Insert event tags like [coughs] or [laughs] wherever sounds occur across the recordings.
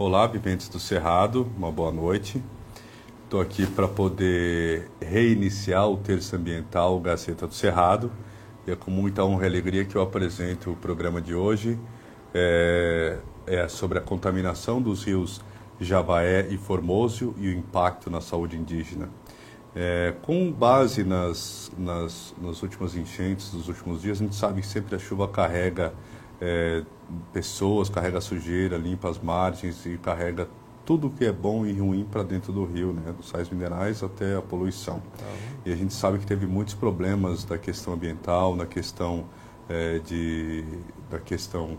Olá, viventes do Cerrado, uma boa noite. Estou aqui para poder reiniciar o terço ambiental Gaceta do Cerrado. E é com muita honra e alegria que eu apresento o programa de hoje. É, é sobre a contaminação dos rios Javaé e Formoso e o impacto na saúde indígena. É, com base nas, nas, nas últimas enchentes dos últimos dias, a gente sabe que sempre a chuva carrega é, pessoas, carrega sujeira, limpa as margens e carrega tudo que é bom e ruim para dentro do rio, né? dos sais minerais até a poluição. Uhum. E a gente sabe que teve muitos problemas da questão ambiental, na questão é, de, da questão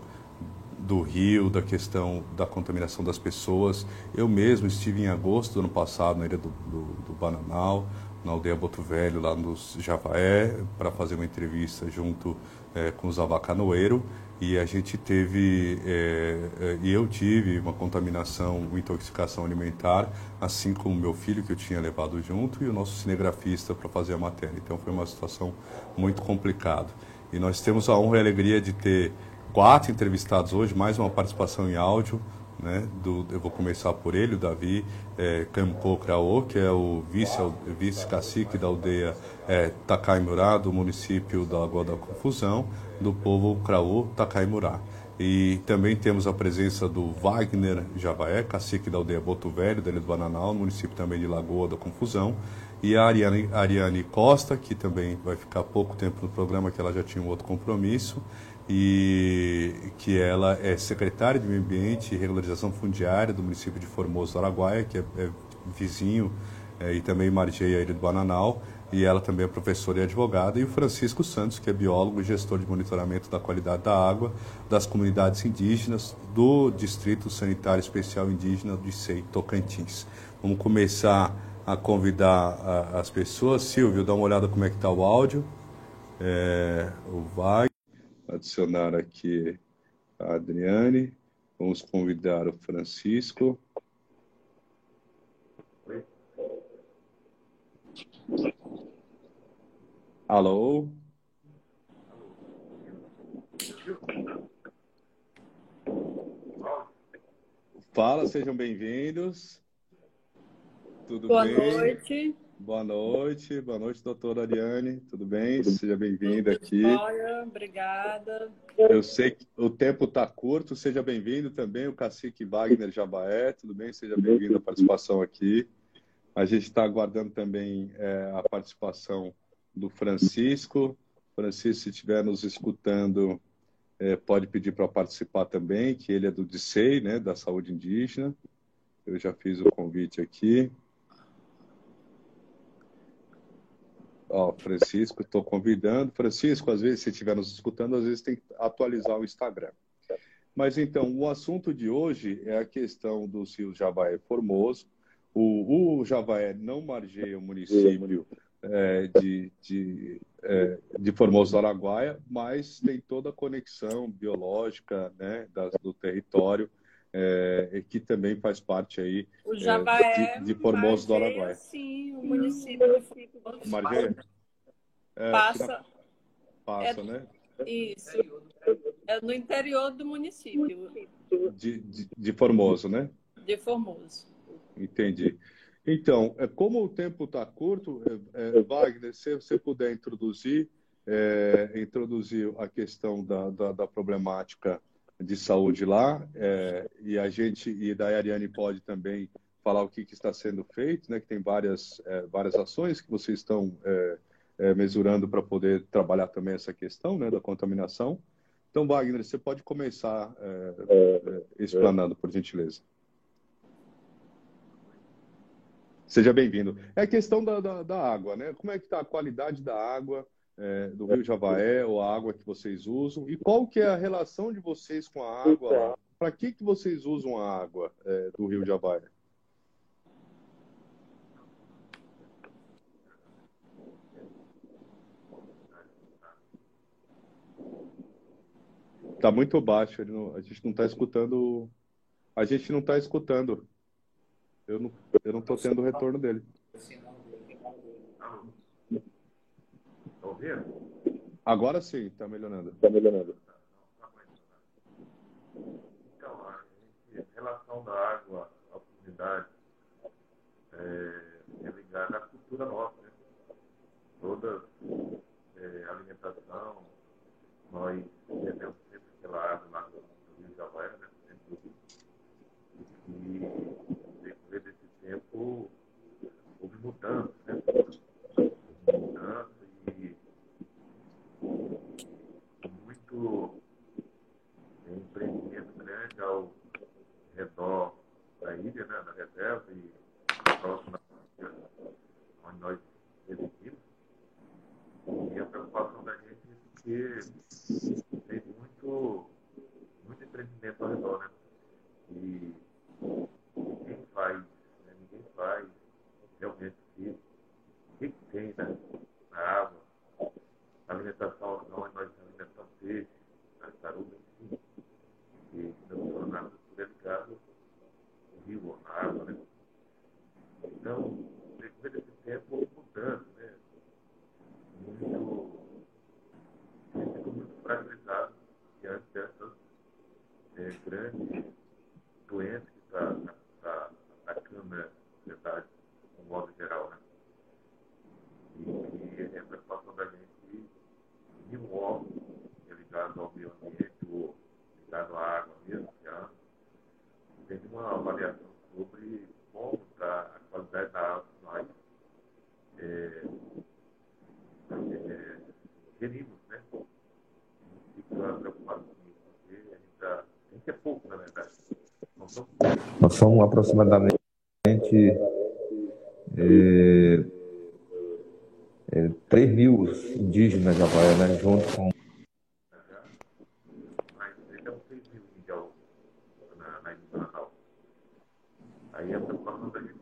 do rio, da questão da contaminação das pessoas. Eu mesmo estive em agosto do ano passado na ilha do, do, do Bananal, na aldeia Boto Velho, lá no Javaé, para fazer uma entrevista junto é, com os avacanoeiro e a gente teve, é, é, e eu tive uma contaminação, uma intoxicação alimentar, assim como meu filho que eu tinha levado junto e o nosso cinegrafista para fazer a matéria. Então foi uma situação muito complicada. E nós temos a honra e a alegria de ter quatro entrevistados hoje, mais uma participação em áudio. Né, do, eu vou começar por ele, o Davi é, Campo Craô, que é o vice-cacique vice da aldeia é, Takaimurá, do município da Lagoa da Confusão, do povo Craô Takaimurá. E também temos a presença do Wagner Javaé, cacique da aldeia Boto Velho, dele do Bananal, município também de Lagoa da Confusão. E a Ariane, Ariane Costa, que também vai ficar pouco tempo no programa, que ela já tinha um outro compromisso e que ela é secretária de Meio Ambiente e Regularização Fundiária do município de Formoso Araguaia, que é, é vizinho é, e também margeia a Ilha do Bananal, e ela também é professora e advogada, e o Francisco Santos, que é biólogo e gestor de monitoramento da qualidade da água das comunidades indígenas do Distrito Sanitário Especial Indígena de Sei, Tocantins. Vamos começar a convidar a, as pessoas. Silvio, dá uma olhada como é que está o áudio. É, o Wagner adicionar aqui a Adriane. Vamos convidar o Francisco. Alô? Fala, sejam bem-vindos. Tudo Boa bem? Boa noite. Boa noite, boa noite, doutora Ariane. Tudo bem? Seja bem-vinda aqui. Olha, obrigada. Eu sei que o tempo está curto, seja bem-vindo também, o cacique Wagner Jabaé. Tudo bem? Seja bem-vindo à participação aqui. A gente está aguardando também é, a participação do Francisco. Francisco, se estiver nos escutando, é, pode pedir para participar também, que ele é do DICEI, né, da Saúde Indígena. Eu já fiz o convite aqui. Ó, Francisco, estou convidando. Francisco, às vezes, se estiver nos escutando, às vezes tem que atualizar o Instagram. Mas então, o assunto de hoje é a questão dos rios Javaé e Formoso. O, o Javaé não margeia o município é, de, de, é, de Formoso do Araguaia, mas tem toda a conexão biológica né, das, do território é, que também faz parte aí o é, de, de Formoso do Araguaia. Sim, o município Margeia? É, passa. Passa, é, né? Isso. É no interior do município. De, de, de Formoso, né? De Formoso. Entendi. Então, é, como o tempo está curto, é, é, Wagner, se você puder introduzir, é, introduzir a questão da, da, da problemática de saúde lá é, e a gente e da Ariane pode também falar o que, que está sendo feito, né? Que tem várias é, várias ações que vocês estão é, é mesurando para poder trabalhar também essa questão, né, da contaminação. Então, Wagner, você pode começar é, é, explanando, por gentileza. Seja bem-vindo. É a questão da, da, da água, né? Como é que está a qualidade da água? é, do Rio Javaé ou a água que vocês usam e qual que é a relação de vocês com a água? Para que que vocês usam a água é, do Rio Javaé? Tá muito baixo, não, a gente não tá escutando. A gente não tá escutando. Eu não, eu não tô tendo o retorno dele. Tá ouvindo? Agora sim, tá melhorando. Tá melhorando. Então, em relação da água, a oportunidade é, é ligada à cultura nossa, né? Toda é, alimentação, nós entendemos Bye. presence Nós somos aproximadamente é, é, 3 mil indígenas de Havaia, né? junto com. Aí é preocupação da gente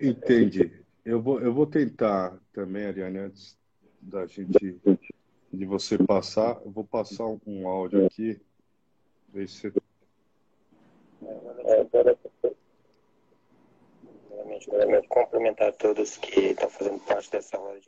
Entendi. Eu vou, eu vou tentar também, Ariane, antes da gente de você passar, eu vou passar um áudio aqui. Ver se é, primeiramente, complementar todos que estão fazendo parte dessa roda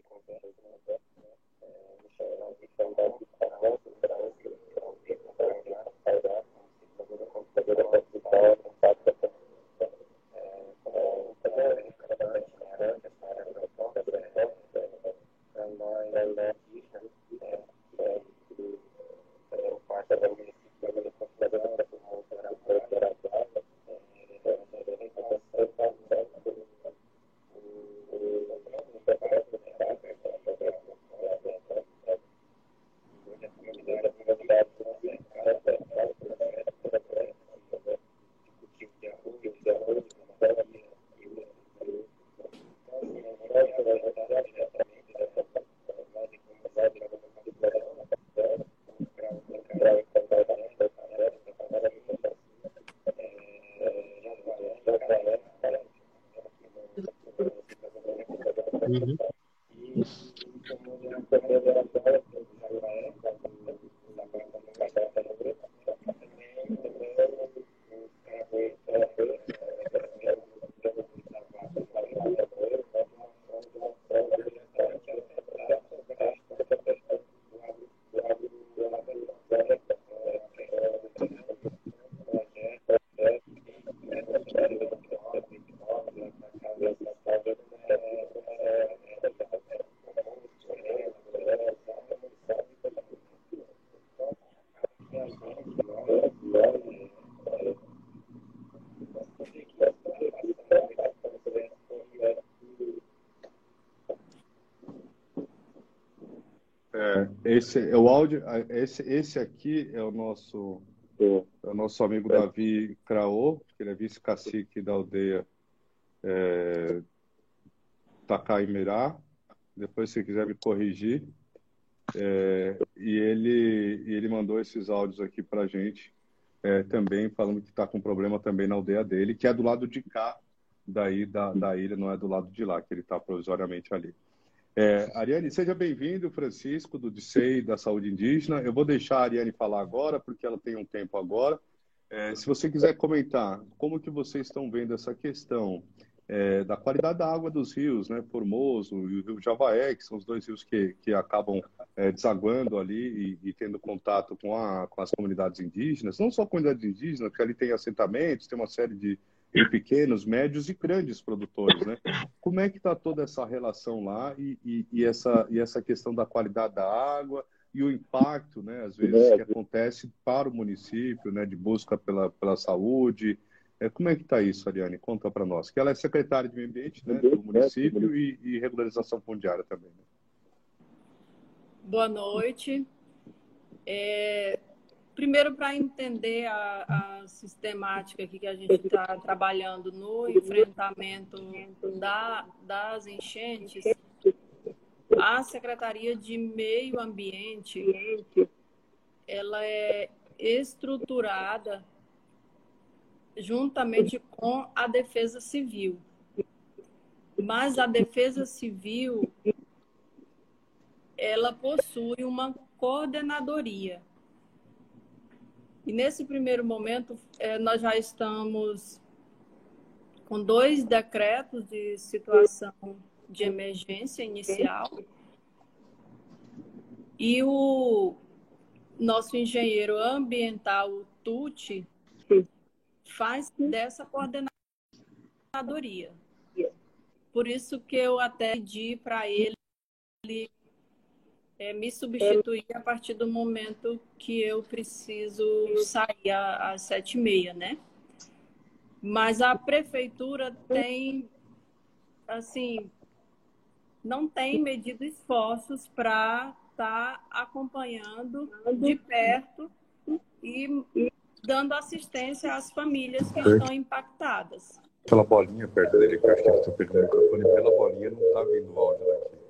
É, esse é o áudio. Esse, esse aqui é o nosso, é, é o nosso amigo é. Davi Craô, que ele é vice-cacique da aldeia é, Takaimirá. Depois, se quiser me corrigir. É, e ele, ele mandou esses áudios aqui para gente é, também, falando que está com problema também na aldeia dele, que é do lado de cá daí da, da ilha, não é do lado de lá, que ele está provisoriamente ali. É, Ariane, seja bem-vindo, Francisco, do DICEI, da Saúde Indígena. Eu vou deixar a Ariane falar agora, porque ela tem um tempo agora. É, se você quiser comentar, como que vocês estão vendo essa questão é, da qualidade da água dos rios, né, Formoso e o Rio Javaé, que são os dois rios que, que acabam é, desaguando ali e, e, tendo contato com, a, com as comunidades indígenas, não só comunidades indígenas, porque ali tem assentamentos, tem uma série de, de pequenos, médios e grandes produtores, né? Como é que está toda essa relação lá e, e, e, essa, e essa questão da qualidade da água e o impacto, né, às vezes, que acontece para o município, né, de busca pela, pela saúde, é, como é que está isso, Ariane? Conta para nós. Que ela é secretária de Meio Ambiente né, do município e, e regularização fundiária também. Né? Boa noite. É, primeiro, para entender a, a, sistemática aqui que a gente está trabalhando no enfrentamento da, das enchentes, a Secretaria de Meio Ambiente ela é estruturada juntamente com a Defesa Civil. Mas a Defesa Civil ela possui uma coordenadoria. E nesse primeiro momento, é, nós já estamos com dois decretos de situação de emergência inicial. E o nosso engenheiro ambiental, Tuti, faz dessa coordenadoria. Por isso que eu até pedi para ele é, me substituir a partir do momento que eu preciso sair às sete e meia, né? Mas a prefeitura tem, assim, não tem medido esforços para estar tá acompanhando de perto e dando assistência às famílias que estão impactadas. Pela bolinha perto dele, que eu acho que ele está pegando o microfone pela bolinha, não está vindo o áudio daqui.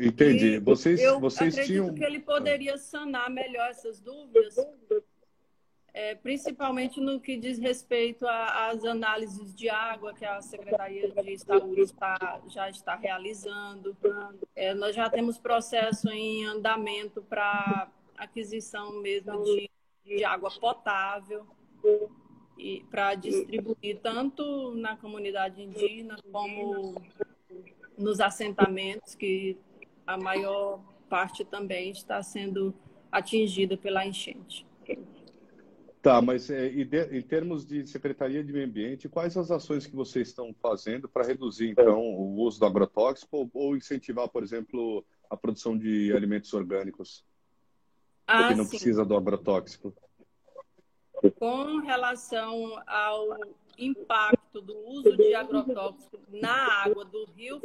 Entendi. E vocês, eu vocês acredito tinham. que ele poderia sanar melhor essas dúvidas, é, principalmente no que diz respeito às análises de água que a Secretaria de Saúde está, já está realizando. É, nós já temos processo em andamento para aquisição mesmo de, de água potável e para distribuir tanto na comunidade indígena como nos assentamentos, que a maior parte também está sendo atingida pela enchente. Tá, mas é, em termos de Secretaria de Meio Ambiente, quais as ações que vocês estão fazendo para reduzir, então, o uso do agrotóxico ou, incentivar, por exemplo, a produção de alimentos orgânicos? Ah, que não sim. precisa do agrotóxico. Com relação ao impacto do uso de agrotóxico na água do rio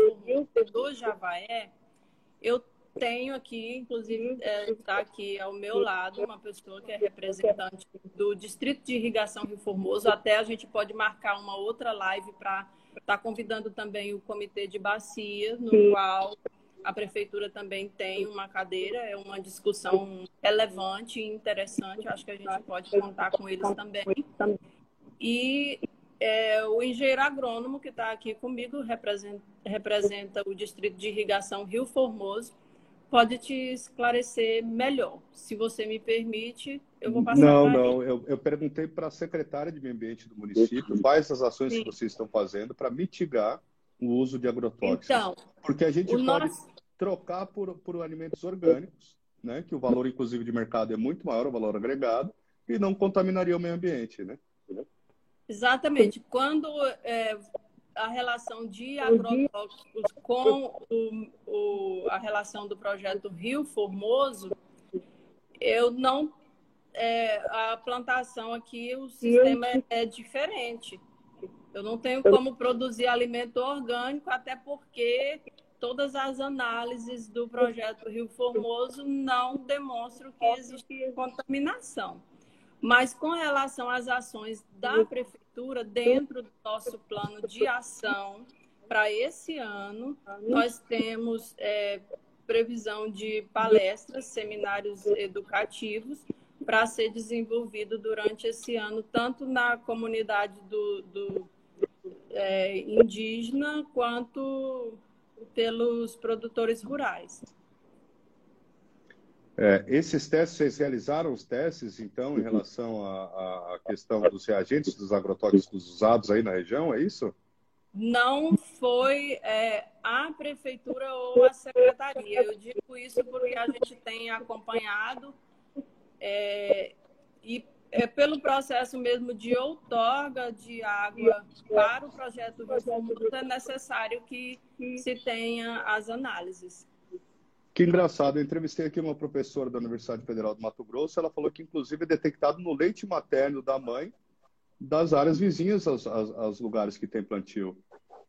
do Javaé, eu tenho aqui, inclusive, está é, aqui ao meu lado uma pessoa que é representante do Distrito de Irrigação Rio Formoso. Até a gente pode marcar uma outra live para estar tá convidando também o Comitê de Bacia, no qual a Prefeitura também tem uma cadeira. É uma discussão relevante e interessante. Acho que a gente pode contar com eles também. E é, o engenheiro agrônomo que está aqui comigo representa, representa o Distrito de Irrigação Rio Formoso pode te esclarecer melhor. Se você me permite, eu vou passar Não, não. Eu, eu, perguntei para a secretária de Meio Ambiente do município quais as ações Sim. que vocês estão fazendo para mitigar o uso de agrotóxicos. Então, Porque a gente pode nosso... trocar por, por alimentos orgânicos, né? que o valor, inclusive, de mercado é muito maior, o valor agregado, e não contaminaria o meio ambiente. Né? Exatamente. Quando é, a relação de agrotóxicos com o, o, a relação do projeto Rio Formoso, eu não. É, a plantação aqui, o sistema é, é diferente. Eu não tenho como produzir alimento orgânico, até porque todas as análises do projeto Rio Formoso não demonstram que existe contaminação. Mas com relação às ações da prefeitura, dentro do nosso plano de ação para esse ano, nós temos é, previsão de palestras, seminários educativos para ser desenvolvido durante esse ano, tanto na comunidade do, do é, indígena quanto pelos produtores rurais. É, esses testes, vocês realizaram os testes, então, em relação à, à questão dos reagentes, dos agrotóxicos usados aí na região, é isso? Não foi é, a prefeitura ou a secretaria. Eu digo isso porque a gente tem acompanhado é, e é pelo processo mesmo de outorga de água para o projeto Reformundo, é necessário que se tenha as análises. Que engraçado, eu entrevistei aqui uma professora da Universidade Federal do Mato Grosso, ela falou que inclusive é detectado no leite materno da mãe das áreas vizinhas aos, aos, aos lugares que tem plantio.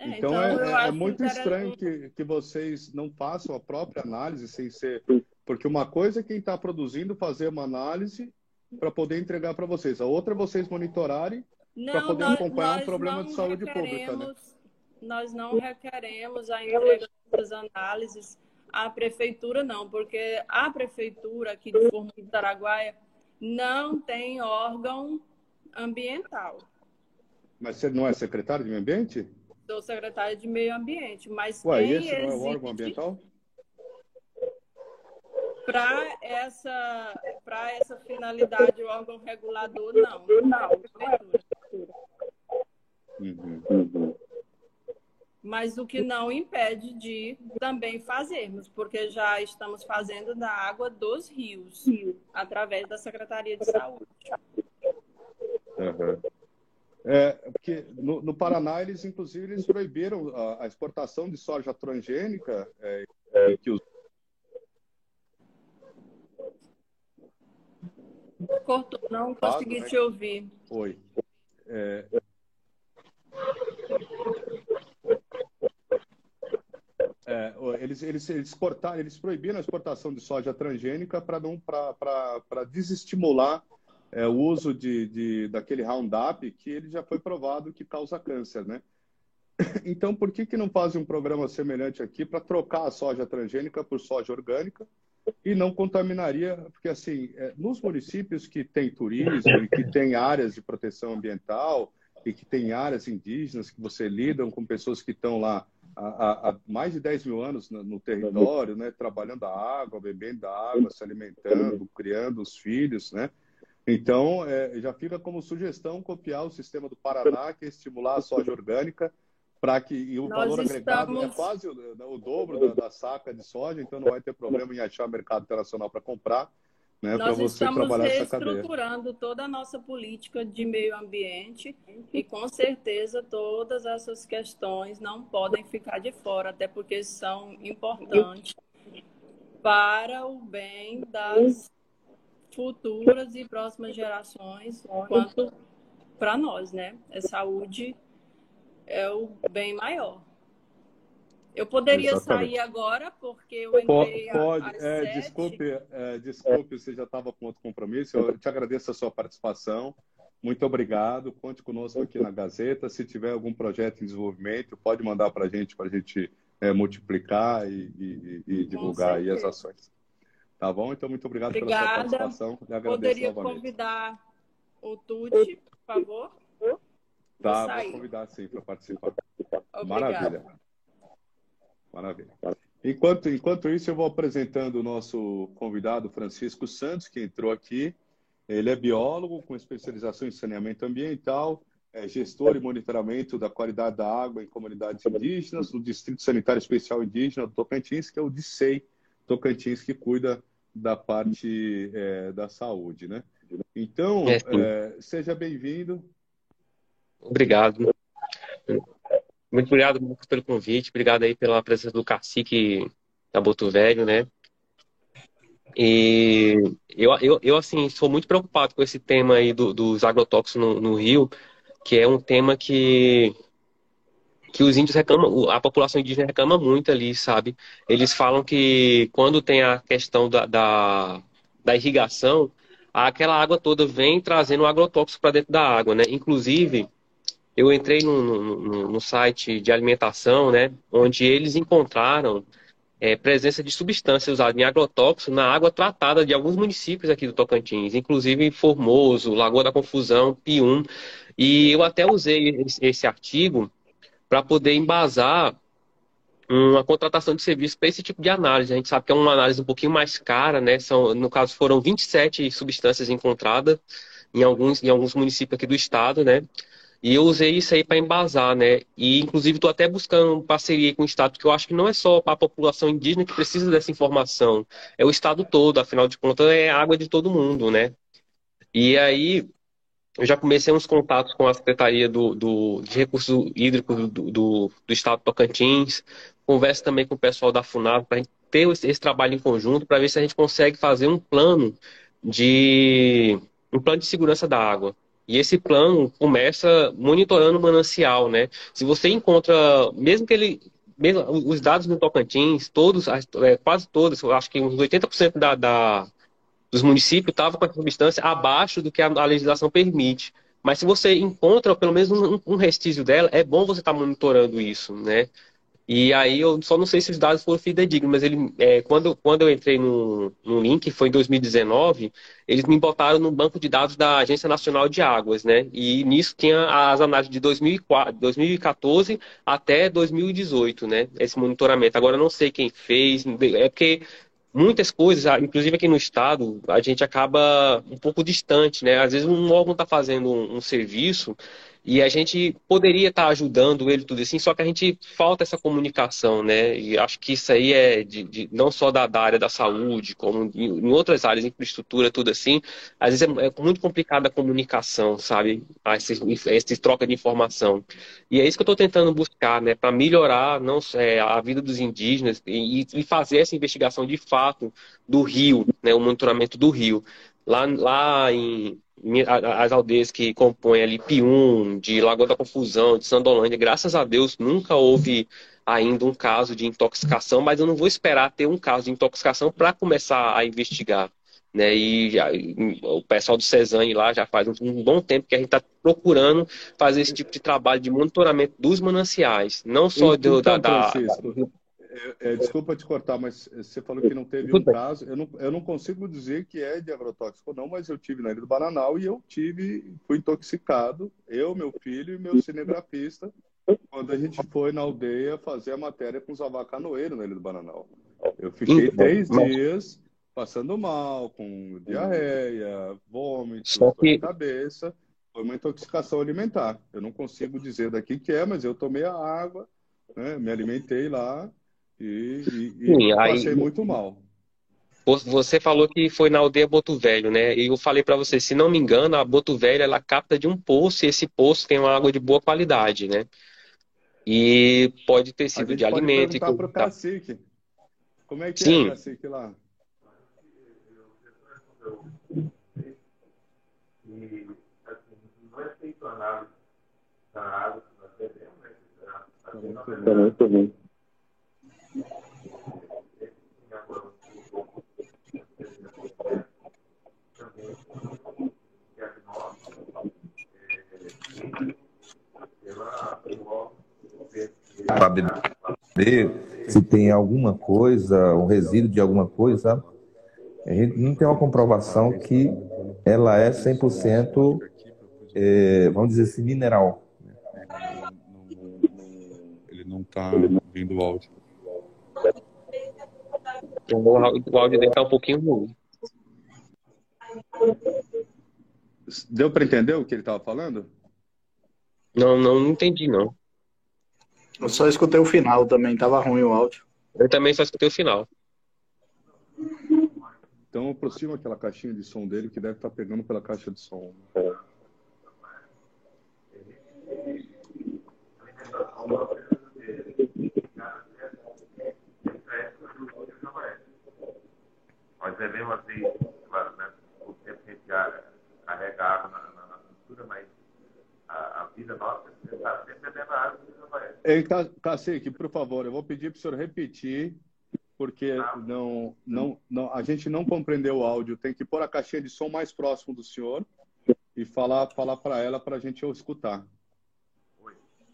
É, então, então é, é muito estranho que, que vocês não façam a própria análise sem ser. Porque uma coisa é quem está produzindo fazer uma análise para poder entregar para vocês, a outra é vocês monitorarem para poder nós, acompanhar nós um problema de saúde pública. Né? Nós não requeremos a entrega das análises a prefeitura não, porque a prefeitura aqui de Formoso do Araguaia não tem órgão ambiental. Mas você não é secretário de meio ambiente? Sou secretária de meio ambiente, mas Ué, quem esse não é o órgão ambiental? Para essa, para essa finalidade, o órgão regulador não. Não, é a prefeitura. Uhum. Uhum mas o que não impede de também fazermos, porque já estamos fazendo da água dos rios, através da Secretaria de Saúde. Uhum. É, porque no, no, Paraná, eles, inclusive, eles proibiram a, a exportação de soja transgênica é, é, que os... Cortou, não consegui né? te ouvir. Oi. É, É, eles, eles, eles, exportaram, eles proibiram a exportação de soja transgênica para não para desestimular é, o uso de, de, daquele Roundup que ele já foi provado que causa câncer, né? [coughs] Então, por que, que não fazem um programa semelhante aqui para trocar a soja transgênica por soja orgânica e não contaminaria? Porque, assim, é, nos municípios que tem turismo e que tem áreas de proteção ambiental e que tem áreas indígenas que você lidam com pessoas que estão lá há, há, mais de 10 mil anos no, no território, né, trabalhando a água, bebendo a água, se alimentando, criando os filhos, né? Então, é, já fica como sugestão copiar o sistema do Paraná, que é estimular a soja orgânica, para que e o Nós valor estamos... agregado é quase o, o dobro da, da, saca de soja, então não vai ter problema em achar mercado internacional para comprar né, Nós estamos reestruturando toda a nossa política de meio ambiente e, com certeza, todas essas questões não podem ficar de fora, até porque são importantes para o bem das futuras e próximas gerações, quanto para nós, né? A saúde é o bem maior. Eu poderia Exatamente. sair agora, porque eu entrei Pode, às é, Desculpe, é, desculpe, você já estava com outro compromisso. Eu te agradeço a sua participação. Muito obrigado. Conte conosco aqui na Gazeta. Se tiver algum projeto em desenvolvimento, pode mandar para a gente, para a gente é, multiplicar e, e, e divulgar aí as ações. Tá bom? Então, muito obrigado Obrigada. pela sua participação. Poderia novamente. convidar o Tuti, por favor? Tá, vou convidar sim para participar. Obrigada. Maravilha. Maravilha. Enquanto, enquanto isso, eu vou apresentando o nosso convidado, Francisco Santos, que entrou aqui. Ele é biólogo com especialização em saneamento ambiental, é gestor e monitoramento da qualidade da água em comunidades indígenas, no Distrito Sanitário Especial Indígena do Tocantins, que é o DICEI Tocantins, que cuida da parte é, da saúde. Né? Então, é, é seja bem-vindo. Obrigado. Muito obrigado, Lucas, pelo convite. Obrigado aí pela presença do cacique da Boto Velho, né? E eu, eu, eu, assim, sou muito preocupado com esse tema aí do, dos agrotóxicos no, no, Rio, que é um tema que, que os índios reclamam, a população indígena reclama muito ali, sabe? Eles falam que quando tem a questão da, da, da irrigação, aquela água toda vem trazendo agrotóxico para dentro da água, né? Inclusive, eu entrei no, no, no, site de alimentação, né, onde eles encontraram é, presença de substâncias usadas em agrotóxico na água tratada de alguns municípios aqui do Tocantins, inclusive Formoso, Lagoa da Confusão, Pium. E eu até usei esse artigo para poder embasar uma contratação de serviço para esse tipo de análise. A gente sabe que é uma análise um pouquinho mais cara, né? São, no caso, foram 27 substâncias encontradas em alguns, em alguns municípios aqui do estado, né? E eu usei isso aí para embasar, né? E inclusive estou até buscando parceria com o Estado, porque eu acho que não é só a população indígena que precisa dessa informação, é o Estado todo, afinal de contas é água de todo mundo, né? E aí eu já comecei uns contatos com a Secretaria do, do de Recursos Hídricos do, do, do Estado Tocantins, converso também com o pessoal da FUNAV para ter esse, esse trabalho em conjunto, para ver se a gente consegue fazer um plano de um plano de segurança da água. E esse plano começa monitorando o manancial, né? Se você encontra, mesmo que ele mesmo, os dados no Tocantins, todos, é, quase todos, eu acho que uns 80% da, da, dos municípios estavam com a substância abaixo do que a, a, legislação permite. Mas se você encontra pelo menos um, um restício dela, é bom você estar tá monitorando isso, né? E aí eu só não sei se os dados foram fidedignos, mas ele, é, quando, quando eu entrei no, no link, foi em 2019, eles me botaram no banco de dados da Agência Nacional de Águas, né? E nisso tinha as análises de 2004, 2014 até 2018, né? Esse monitoramento. Agora eu não sei quem fez, é porque muitas coisas, inclusive aqui no estado, a gente acaba um pouco distante, né? Às vezes um órgão está fazendo um, um serviço e a gente poderia estar tá ajudando ele tudo assim, só que a gente falta essa comunicação, né? E acho que isso aí é de, de não só da, da, área da saúde, como em, outras áreas, infraestrutura, tudo assim. Às vezes é, é muito complicada a comunicação, sabe? Esse, esse troca de informação. E é isso que eu estou tentando buscar, né? Para melhorar não é, a vida dos indígenas e, e fazer essa investigação de fato do rio, né? O monitoramento do rio. Lá, lá em as aldeias que compõem ali Pium, de Lagoa da Confusão, de Sandolândia, graças a Deus nunca houve ainda um caso de intoxicação, mas eu não vou esperar ter um caso de intoxicação para começar a investigar. Né? E já, o pessoal do Cesane lá já faz um, um bom tempo que a gente está procurando fazer esse tipo de trabalho de monitoramento dos mananciais, não só então, do, da, da, é, é, desculpa te cortar, mas você falou que não teve um caso. Eu não, eu não consigo dizer que é de agrotóxico ou não, mas eu tive na Ilha do Bananal e eu tive, fui intoxicado, eu, meu filho e meu cinegrafista, quando a gente foi na aldeia fazer a matéria com os avacanoeiros na Ilha do Bananal. Eu fiquei três dias passando mal, com diarreia, vômito, dor que... de cabeça. Foi uma intoxicação alimentar. Eu não consigo dizer daqui que é, mas eu tomei a água, né, me alimentei lá e, e, Sim, e passei aí, muito mal. Você falou que foi na aldeia Boto Velho, né? E eu falei para você, se não me engano, a Boto Velho ela capta de um poço e esse poço tem uma água de boa qualidade, né? E pode ter sido de pode alimento. Perguntar para o cacique. Como é que Sim. é o cacique lá? E assim, não é feito análise da água que nós bebemos, né? Tá muito bem. Saber se tem alguma coisa, um resíduo de alguma coisa, a gente não tem uma comprovação que ela é 100%, é, vamos dizer assim, mineral. Ele não está vindo o áudio. O áudio dele está um pouquinho ruim. Deu para entender o que ele estava falando? Não, não entendi, não. Eu só escutei o final também, tava ruim o áudio. Eu também só escutei o final. Então aproxima aquela caixinha de som dele que deve estar tá pegando pela caixa de som. Nós devemos assim, claro, né? O tempo que a gente carrega água na, na, na cultura, mas a, a vida nossa está sempre bebendo água Ei, Cacique, por favor, eu vou pedir para o senhor repetir, porque não, não, não, a gente não compreendeu o áudio. Tem que pôr a caixinha de som mais próximo do senhor e falar falar para ela para a gente escutar.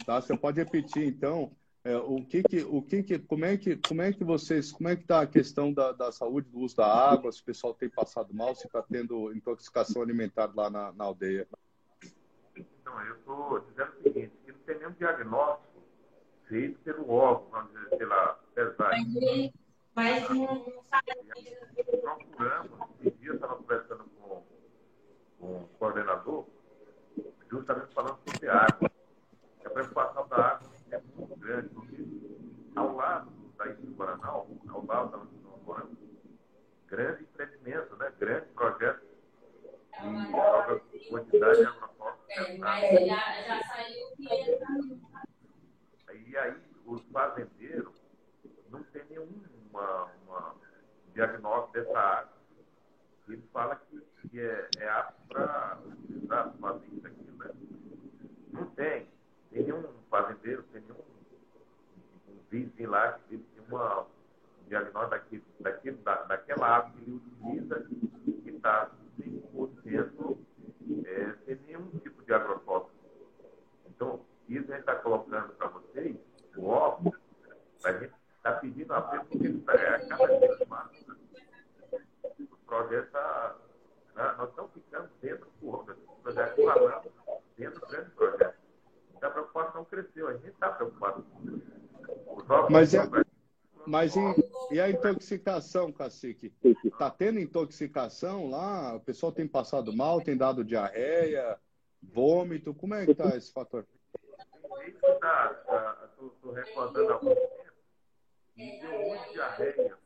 Tá? Você pode repetir, então, É, o que que, o que que, como é que, como é que vocês, como é que está a questão da, da saúde, do uso da água, se o pessoal tem passado mal, se está tendo intoxicação alimentar lá na, na aldeia? Então, eu estou dizendo o seguinte, que não tem nenhum diagnóstico feito pelo órgão, vamos dizer, pela PESAI. Mas não Procuramos, esse dia eu estava conversando com, com o coordenador, justamente falando sobre água. A preocupação da água é muito grande, porque ao lado da Ilha do Guaranal, ao lado da Ilha grande empreendimento, né? grande projeto e a quantidade de agrotóxicos. É, mas já, já saiu que E aí, os fazendeiros não tem nenhuma uma diagnóstico dessa água. Ele fala que, que é, é apto para fazer isso aqui, né? Não tem. Tem nenhum fazendeiro, tem nenhum um vizinho lá que ele tem uma um diagnóstico daquele, daquele, da, daquela água que ele utiliza que está 100% é, sem nenhum tipo de agrotóxico. Então, isso a gente está colocando para vocês, o óbvio, para a gente está pedindo apenas porque é cada vez mais. O projeto está. Né, nós estamos ficando dentro do projeto, falando dentro do grande projeto. Então a preocupação cresceu, a gente está preocupado com isso. Mas, é, mas e, e, a intoxicação, cacique? Está tendo intoxicação lá? O pessoal tem passado mal, tem dado diarreia, vômito? Como é que está esse fator? Estou tá, recordando alguns e deu muita diarreia.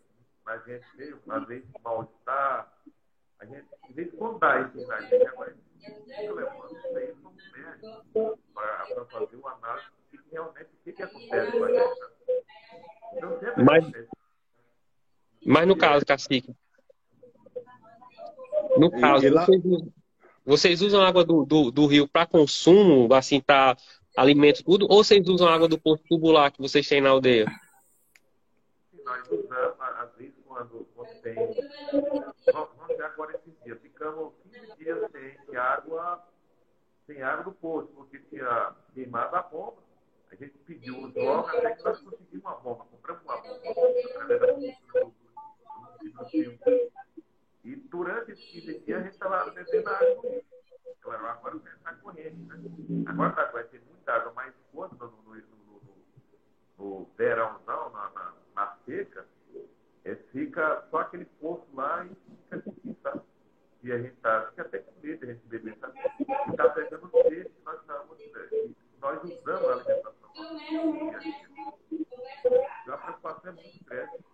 A gente veio, às vezes, mal-estar. A gente, de vez em quando dá isso na gente, agora a gente fica levando isso aí para um médico para fazer uma análise de que realmente o que, que acontece com a gente. Então, sempre mas, mas no caso, Cacique, no caso, lá... vocês, vocês, usam água do, do, do rio para consumo, assim, para alimento, tudo, ou vocês usam água do posto tubular que vocês têm na aldeia? nós usamos, às vezes, quando, tem. Vamos ver agora esses dias. Ficamos 15 dias sem água, sem água do poço, porque tinha queimado a bomba. A gente pediu os órgãos até que nós conseguimos uma bomba. Compramos uma bomba através da E durante esses 15 dias a gente estava bebendo água. Então, agora está corrente, né? Agora tá, vai ter muita água, mas quando no, no, no, no verãozão, na, na na seca, é, fica só aquele poço lá e fica assim, sabe? E a gente está, fica até com medo de a gente beber, sabe? E está pegando peixe, nós estamos, né? nós usamos a alimentação. E a preocupação é muito grande.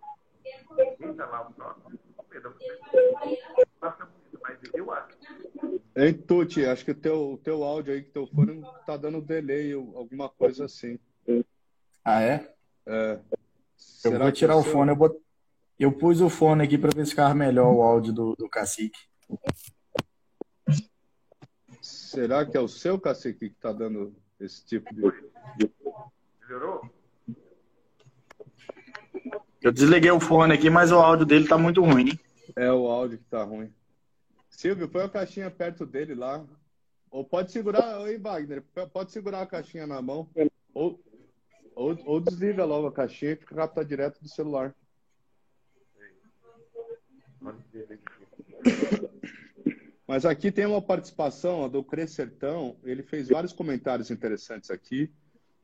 Quem está lá, o próximo, com medo, passa muito, mas eu acho. Acho que o teu, teu áudio aí que teu fone tá dando delay, alguma coisa assim. Ah, é? É. Eu Será vou tirar o fone. Eu, bot... eu pus o fone aqui para ver se ficava melhor o áudio do, do cacique. Será que é o seu cacique que está dando esse tipo de. Melhorou? Eu desliguei o fone aqui, mas o áudio dele está muito ruim, hein? É o áudio que está ruim. Silvio, põe a caixinha perto dele lá. Ou pode segurar, oi Wagner, pode segurar a caixinha na mão. Ou, ou, ou desliga logo a caixinha que capta direto do celular. Mas aqui tem uma participação do Crescertão. Ele fez vários comentários interessantes aqui.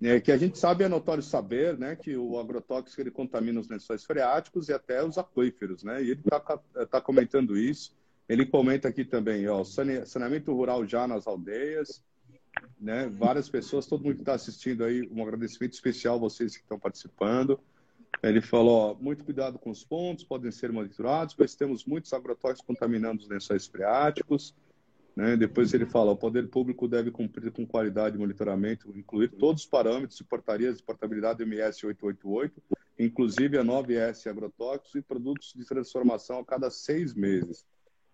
É, que a gente sabe, é notório saber, né, que o agrotóxico ele contamina os lençóis freáticos e até os aquíferos, né? E ele está tá comentando isso. Ele comenta aqui também, ó, saneamento rural já nas aldeias, né? Várias pessoas, todo mundo que está assistindo aí, um agradecimento especial a vocês que estão participando. Ele falou, ó, muito cuidado com os pontos, podem ser monitorados, pois temos muitos agrotóxicos contaminando os lençóis freáticos. Né? Depois ele fala, o poder público deve cumprir com qualidade de monitoramento, incluir todos os parâmetros de portarias de portabilidade MS 888, inclusive a 9S agrotóxicos e produtos de transformação a cada seis meses.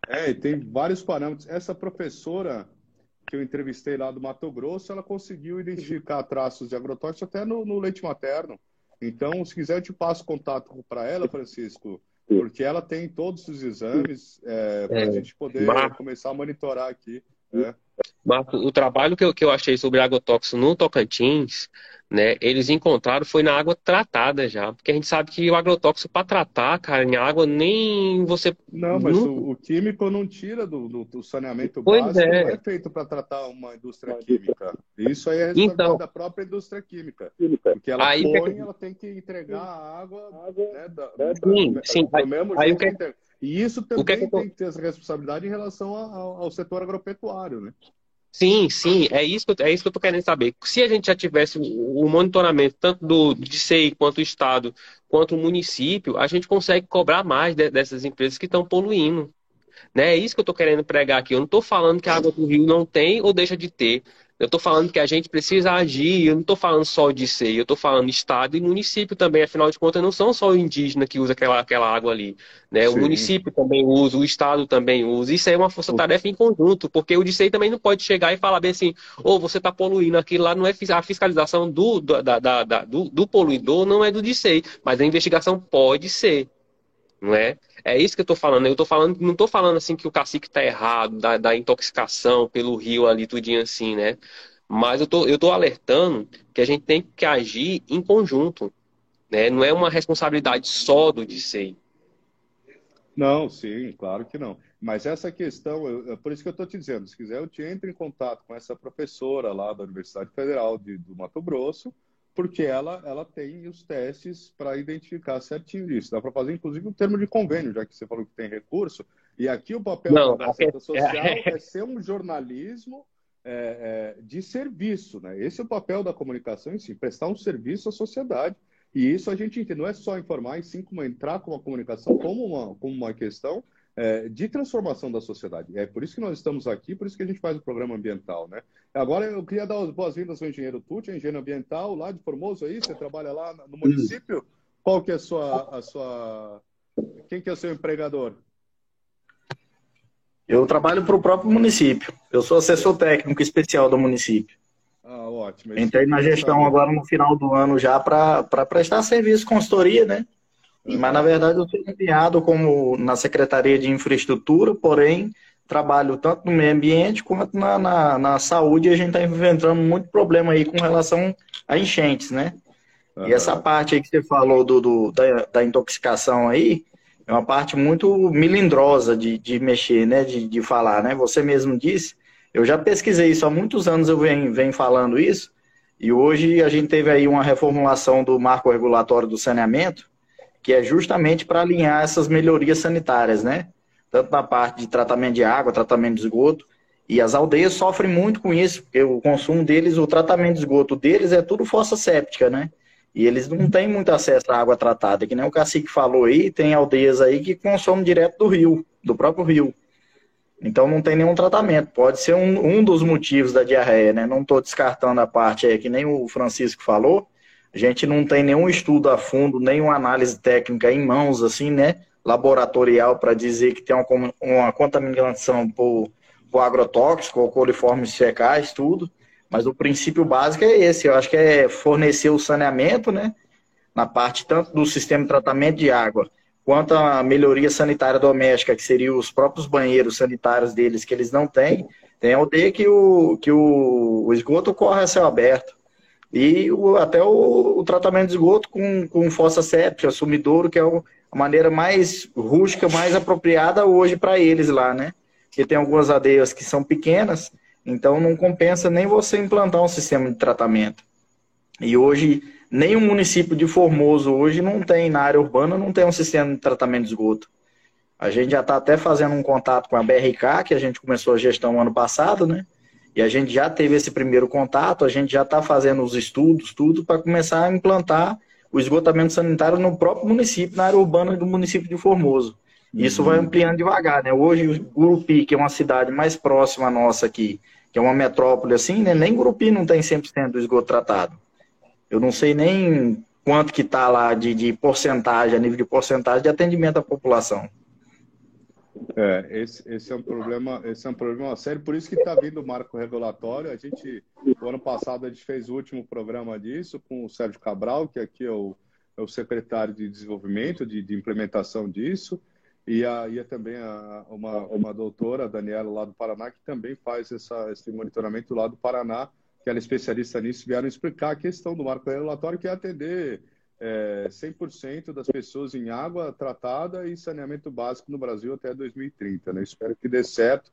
É, tem vários parâmetros. Essa professora que eu entrevistei lá do Mato Grosso, ela conseguiu identificar traços de agrotóxicos até no, no leite materno. Então, se quiser, eu te passo contato para ela, Francisco, porque ela tem todos os exames é, para a é, gente poder começar a monitorar aqui. Né? Marco, o trabalho que eu, que eu achei sobre agrotóxico no Tocantins, né? Eles encontraram foi na água tratada já, porque a gente sabe que o agrotóxico para tratar, cara, em água nem você não, mas não... O, o, químico não tira do, do, do saneamento pois básico, é. não é feito para tratar uma indústria química. Isso aí é responsabilidade então, da própria indústria química, porque ela aí, põe, ela tem que entregar a água, né, da, sim, da, sim. Do mesmo aí, jeito que... E isso também que tem que ter essa responsabilidade em relação ao, ao setor agropecuário, né? Sim, sim, é isso, é isso que eu estou querendo saber. Se a gente já tivesse o monitoramento tanto do DCI quanto o Estado, quanto o município, a gente consegue cobrar mais de, dessas empresas que estão poluindo. Né? É isso que eu estou querendo pregar aqui. Eu não estou falando que a água do rio não tem ou deixa de ter. Eu estou falando que a gente precisa agir, eu não estou falando só de SEI, eu estou falando Estado e município também, afinal de contas, não são só o indígena que usa aquela, aquela água ali. Né? O município também usa, o Estado também usa. Isso aí é uma força-tarefa em conjunto, porque o DCEI também não pode chegar e falar bem assim, ou oh, você está poluindo aquilo lá, não é a fiscalização do, da, da, da, do, do poluidor, não é do DCEI, mas a investigação pode ser não é? É isso que eu estou falando. Eu tô falando, não estou falando assim que o cacique está errado, da, da, intoxicação pelo rio ali, tudinho assim, né? Mas eu tô, eu tô alertando que a gente tem que agir em conjunto, né? Não é uma responsabilidade só do DCI. Não, sim, claro que não. Mas essa questão, eu, é por isso que eu estou te dizendo, se quiser eu te entro em contato com essa professora lá da Universidade Federal de, do Mato Grosso, porque ela, ela tem os testes para identificar certinho isso. Dá para fazer, inclusive, um termo de convênio, já que você falou que tem recurso. E aqui o papel Não, da Gazeta [laughs] Social é ser um jornalismo é, é, de serviço. Né? Esse é o papel da comunicação em si, prestar um serviço à sociedade. E isso a gente entende, não é só informar, e sim como entrar com a comunicação como uma, como uma questão é, de transformação da sociedade. É por isso que nós estamos aqui, por isso que a gente faz o programa ambiental, né? Agora eu queria dar as boas-vindas ao engenheiro Tucci, engenheiro ambiental lá de Formoso aí, você trabalha lá no município. Qual que é a sua, a sua... quem que é o seu empregador? Eu trabalho para o próprio município. Eu sou assessor técnico especial do município. Ah, ótimo. Entrei na gestão agora no final do ano já para prestar serviço, consultoria, né? Mas, na verdade, eu sou enviado como na Secretaria de Infraestrutura, porém, trabalho tanto no meio ambiente quanto na, na, na saúde. E a gente está enfrentando muito problema aí com relação a enchentes, né? Uhum. E essa parte aí que você falou do, do da, da, intoxicação aí, é uma parte muito milindrosa de, de mexer, né? De, de falar, né? Você mesmo disse. Eu já pesquisei isso há muitos anos, eu venho, venho falando isso. E hoje a gente teve aí uma reformulação do marco regulatório do saneamento, que é justamente para alinhar essas melhorias sanitárias, né? Tanto na parte de tratamento de água, tratamento de esgoto. E as aldeias sofrem muito com isso, porque o consumo deles, o tratamento de esgoto deles é tudo fossa séptica, né? E eles não têm muito acesso à água tratada, que nem o cacique falou aí, tem aldeias aí que consomem direto do rio, do próprio rio. Então não tem nenhum tratamento. Pode ser um, um dos motivos da diarreia, né? Não estou descartando a parte aí que nem o Francisco falou, a gente não tem nenhum estudo a fundo, nenhuma análise técnica em mãos, assim, né? Laboratorial para dizer que tem uma, uma contaminação por, por agrotóxico ou coliformes fecais, tudo. Mas o princípio básico é esse. Eu acho que é fornecer o saneamento, né? Na parte tanto do sistema de tratamento de água, quanto a melhoria sanitária doméstica, que seria os próprios banheiros sanitários deles, que eles não têm. Tem aldeia que o, que o, o esgoto corre a céu aberto. E o, até o, o, tratamento de esgoto com, com fossa séptica, sumidouro, que é o, a maneira mais rústica, mais apropriada hoje para eles lá, né? Porque tem algumas aldeias que são pequenas, então não compensa nem você implantar um sistema de tratamento. E hoje, nem município de Formoso hoje não tem, na área urbana, não tem um sistema de tratamento de esgoto. A gente já está até fazendo um contato com a BRK, que a gente começou a gestão ano passado, né? E a gente já teve esse primeiro contato, a gente já está fazendo os estudos, tudo, para começar a implantar o esgotamento sanitário no próprio município, na área urbana do município de Formoso. Isso uhum. vai ampliando devagar, né? Hoje, o Gurupi, que é uma cidade mais próxima à nossa aqui, que é uma metrópole assim, né? Nem Gurupi não tem 100% do esgoto tratado. Eu não sei nem quanto que está lá de, de porcentagem, a nível de porcentagem de atendimento à população. É, esse, esse, é um problema, esse é um problema sério, por isso que está vindo o marco regulatório. A gente, o ano passado, a gente fez o último programa disso com o Sérgio Cabral, que aqui é o, é o secretário de desenvolvimento, de, de implementação disso, e, a, e a também a, uma, uma doutora, a Daniela, lá do Paraná, que também faz essa, esse monitoramento lá do Paraná, que era especialista nisso, vieram explicar a questão do marco regulatório, que é atender é, 100% das pessoas em água tratada e saneamento básico no Brasil até 2030. Né? Espero que dê certo,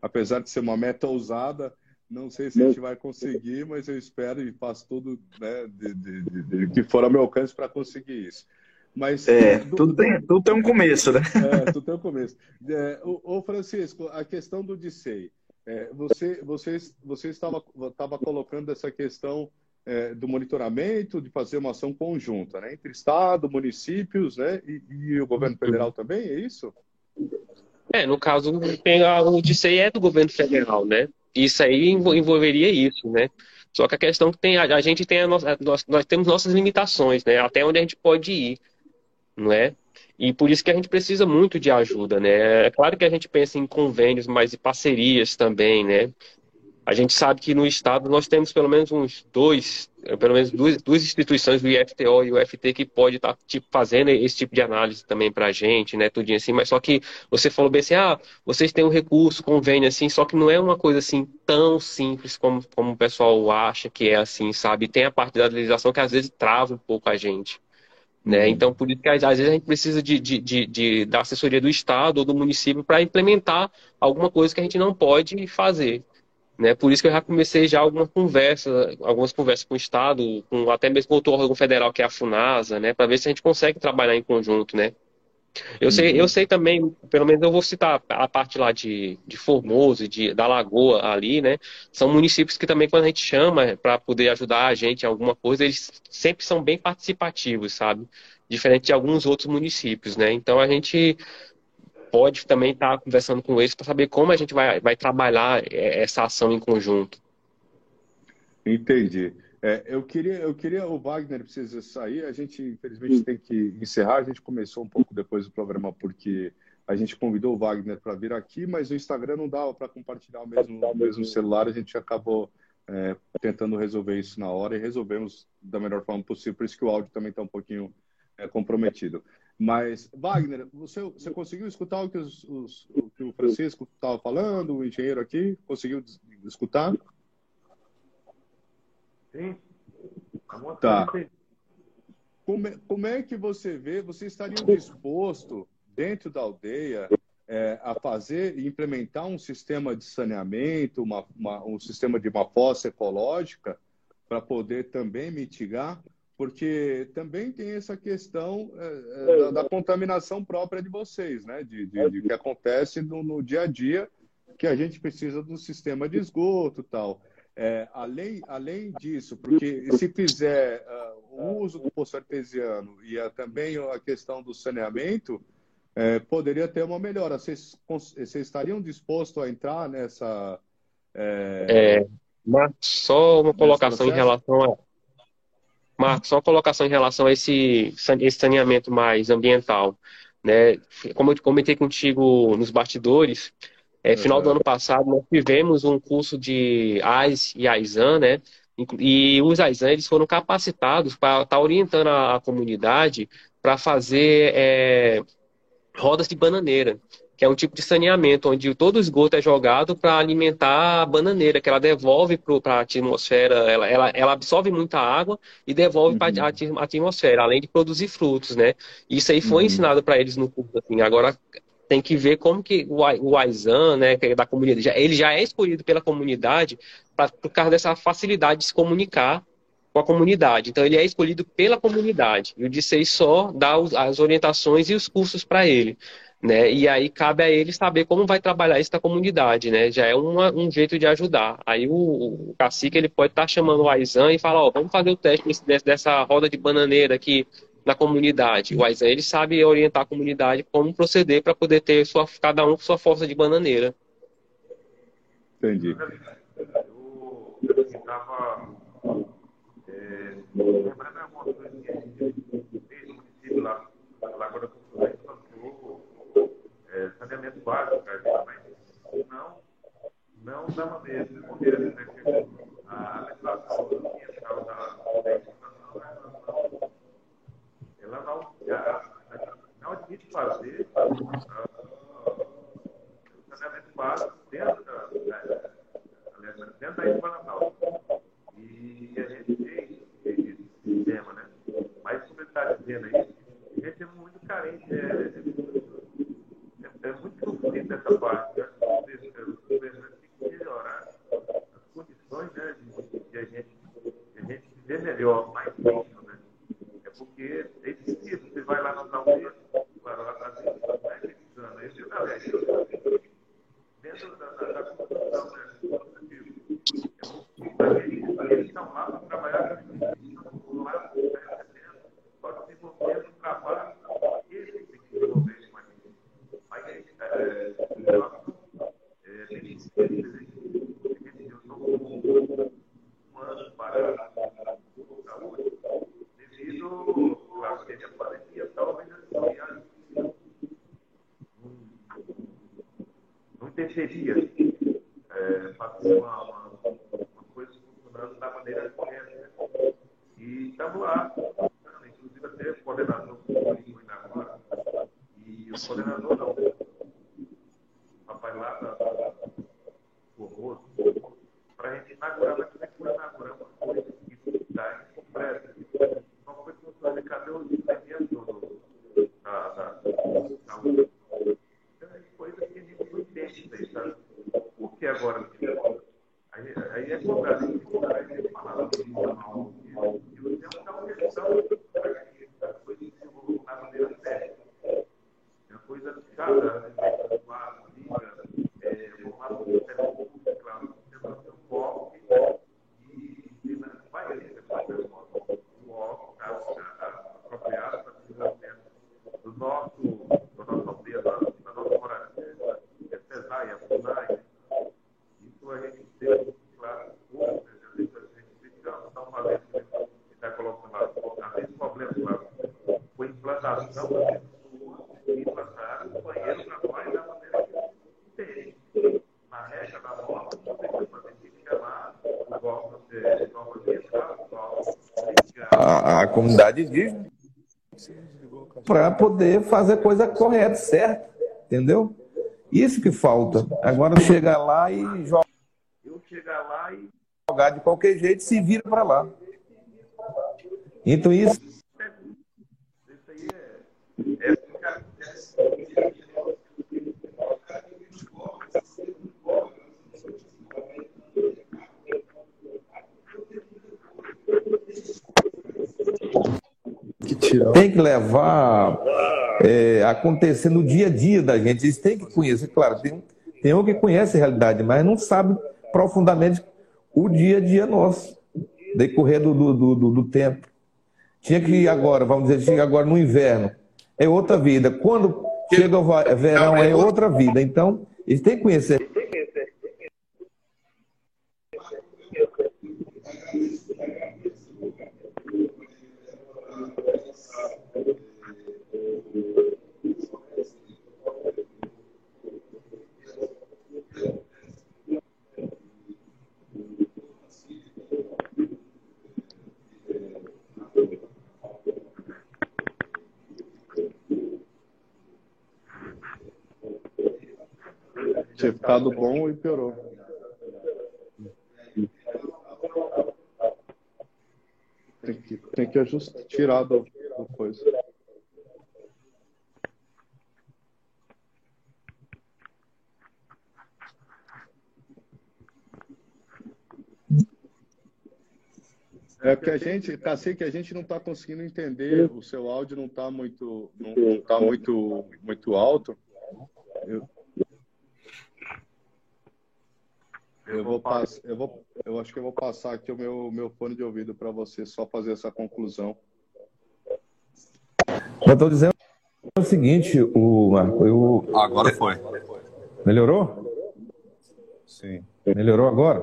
apesar de ser uma meta ousada. Não sei se a gente vai conseguir, mas eu espero e faço tudo né, de, de, de, de que for ao meu alcance para conseguir isso. Mas, é, do, tudo, tem, tudo tem um começo, né? [laughs] É, tudo tem um começo. É, o, o, Francisco, a questão do DICEI. É, você, você, você estava, estava colocando essa questão é, do monitoramento, de fazer uma ação conjunta, né? Entre Estado, municípios, né? E, e o governo federal também, é isso? É, no caso, tem a, o DICEI é do governo federal, né? Isso aí envolveria isso, né? Só que a questão que tem, a, a gente tem a nossa, nós, nós temos nossas limitações, né? Até onde a gente pode ir não é? E por isso que a gente precisa muito de ajuda, né? É claro que a gente pensa em convênios, mas em parcerias também, né? A gente sabe que no estado nós temos pelo menos uns dois, pelo menos duas, duas instituições, o IFTO e o UFT, que pode estar tá, tipo, fazendo esse tipo de análise também para a gente, né? Tudinho assim, mas só que você falou bem assim, ah, vocês têm um recurso, convênio assim, só que não é uma coisa assim tão simples como, como o pessoal acha que é assim, sabe? Tem a parte da legislação que às vezes trava um pouco a gente. Né? Uhum. Então, por isso que às vezes a gente precisa de, de, de, de da assessoria do Estado ou do município para implementar alguma coisa que a gente não pode fazer. Né? Por isso que eu já comecei já alguma conversa, algumas conversas com o Estado, com, até mesmo com outro órgão federal, que é a FUNASA, né? para ver se a gente consegue trabalhar em conjunto. Né? Eu, uhum. sei, eu sei também, pelo menos eu vou citar a parte lá de, de Formoso, de, da Lagoa ali, né? São municípios que também, quando a gente chama para poder ajudar a gente em alguma coisa, eles sempre são bem participativos, sabe? Diferente de alguns outros municípios, né? Então a gente pode também estar tá conversando com eles para saber como a gente vai, vai trabalhar é, essa ação em conjunto. Entendi. É, eu, queria, eu queria, o Wagner precisa sair, a gente infelizmente tem que encerrar, a gente começou um pouco depois do programa porque a gente convidou o Wagner para vir aqui, mas o Instagram não dava para compartilhar o mesmo, o mesmo celular, a gente acabou é, tentando resolver isso na hora e resolvemos da melhor forma possível, por isso que o áudio também está um pouquinho é, comprometido. Mas, Wagner, você, você conseguiu escutar o que, os, os, o, que o Francisco estava falando, o engenheiro aqui? Conseguiu escutar? Sim. Tá. Como é, como é que você vê, você estaria disposto, dentro da aldeia, é, a fazer e implementar um sistema de saneamento, uma, uma, um sistema de uma fossa ecológica, para poder também mitigar? Porque também tem essa questão é, é, da, da, contaminação própria de vocês, né? De, de, de que acontece no, no dia a dia, que a gente precisa do sistema de esgoto tal. É, além, além disso, porque se fizer uh, o uso do poço artesiano e a, também a questão do saneamento, é, poderia ter uma melhora. Vocês, vocês estariam dispostos a entrar nessa. É, é só uma colocação em relação a. Marcos, só uma colocação em relação a esse, esse saneamento mais ambiental. Né? Como eu comentei contigo nos bastidores, é, final do ano passado, nós tivemos um curso de AIS e AISAN, né? E os AISAN eles foram capacitados para estar tá orientando a, a comunidade para fazer é, rodas de bananeira, que é um tipo de saneamento onde todo o esgoto é jogado para alimentar a bananeira, que ela devolve para a atmosfera, ela, ela, ela, absorve muita água e devolve uhum. para a atmosfera, além de produzir frutos, né? Isso aí foi uhum. ensinado para eles no curso. Assim. Agora, tem que ver como que o Aizan, né, que é da comunidade, ele já é escolhido pela comunidade pra, por causa dessa facilidade de se comunicar com a comunidade. Então, ele é escolhido pela comunidade. E o DCEI só dá as orientações e os cursos para ele. Né? E aí cabe a ele saber como vai trabalhar isso na comunidade, né? Já é uma, um jeito de ajudar. Aí o, o cacique ele pode estar tá chamando o Aizan e falar, ó, vamos fazer o teste desse, dessa roda de bananeira aqui na comunidade. O Aizen ele sabe orientar a comunidade como proceder para poder ter sua, cada um sua força de bananeira. Entendi. Eu estava é, lembrando algumas coisas que a gente fez no município lá, lá agora a gente lançou é, saneamento básico, mas não, não da maneira, de maneira né, a legislação ambiental da ela não, não admite fazer o saneamento básico dentro da, dentro da Ilha. nessa parte, né? os governantes têm que melhorar as condições né, de, de, a gente, de a gente viver melhor, mais digno, né? É porque é difícil, você vai lá nas aldeias, vai lá nas aldeias, vai pesquisando, aí você tá vendo, dentro da, da, da construção, né? Eles estão lá para trabalhar, estão lá recebendo, só desenvolvendo um trabalho que eles têm que desenvolver mais. Mas é, é, é, tem que ser, eu estou com um ano para saúde, devido à pandemia, talvez assim, interferia é, fazer uma, coisa funcionando da maneira correta. Né? E estamos lá, inclusive até o coordenador comigo ainda agora, e o coordenador não, o rapaz lá da Formoso, para a gente inaugurar, vai ter que inaugurar uma coisa que dá completa. Uma coisa que eu falei, cadê os elementos da, da, da saúde? Então, é coisa que a gente não entende, sabe? Por que agora? Aí, aí é cobrado, tem que cobrar, aí tem que falar, e você não dá uma questão para que as coisas se desenvolvam da maneira certa. É uma coisa cada uma liga, é, formado por telefone, claro, temos um foco e, e vai ali, um foco apropriado para o desenvolvimento do nosso, do nosso aldeia, da, da nossa moradia, é pesar e a FUNAI, isso a gente tem claro, hoje, a gente está fazendo, está colocando lá, às vezes problemas lá, com a implantação das pessoas que implantaram o banheiro para nós da maneira que tem. Na regra da norma, você tem que chamar o órgão de norma ambiental, o órgão a, a comunidade indígena para poder fazer coisa correta, certa, entendeu? Isso que falta. Agora chega lá e chegar lá e jogar de qualquer jeito, se vira para lá. Então isso isso aí é, é o que acontece. Que tirar. Tem que levar é, acontecer no dia a dia da gente. Eles têm que conhecer, claro, tem, tem um que conhece a realidade, mas não sabe profundamente o dia a dia nosso, decorrer do, do, do, do tempo. Tinha que ir agora, vamos dizer, chega agora no inverno, é outra vida. Quando chega o verão, é outra vida. Então, eles têm que conhecer. Tinha ficado bom e piorou. Tem que, tem que ajustar, tirar do, do coisa. É porque a gente, Cacique, a gente não está conseguindo entender, o seu áudio não está muito, não, não tá muito, muito alto. Eu, eu vou pass, eu vou, eu acho que eu vou passar aqui o meu, meu fone de ouvido para você só fazer essa conclusão. Eu estou dizendo o seguinte, o Marco, eu... Agora foi. melhorou? Sim. Melhorou agora?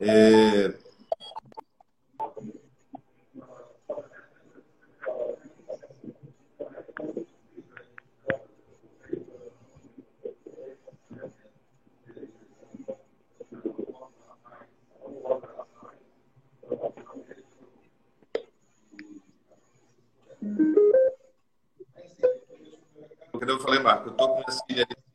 É, Porque eu falei, Marco, eu tô com minhas filhas ali.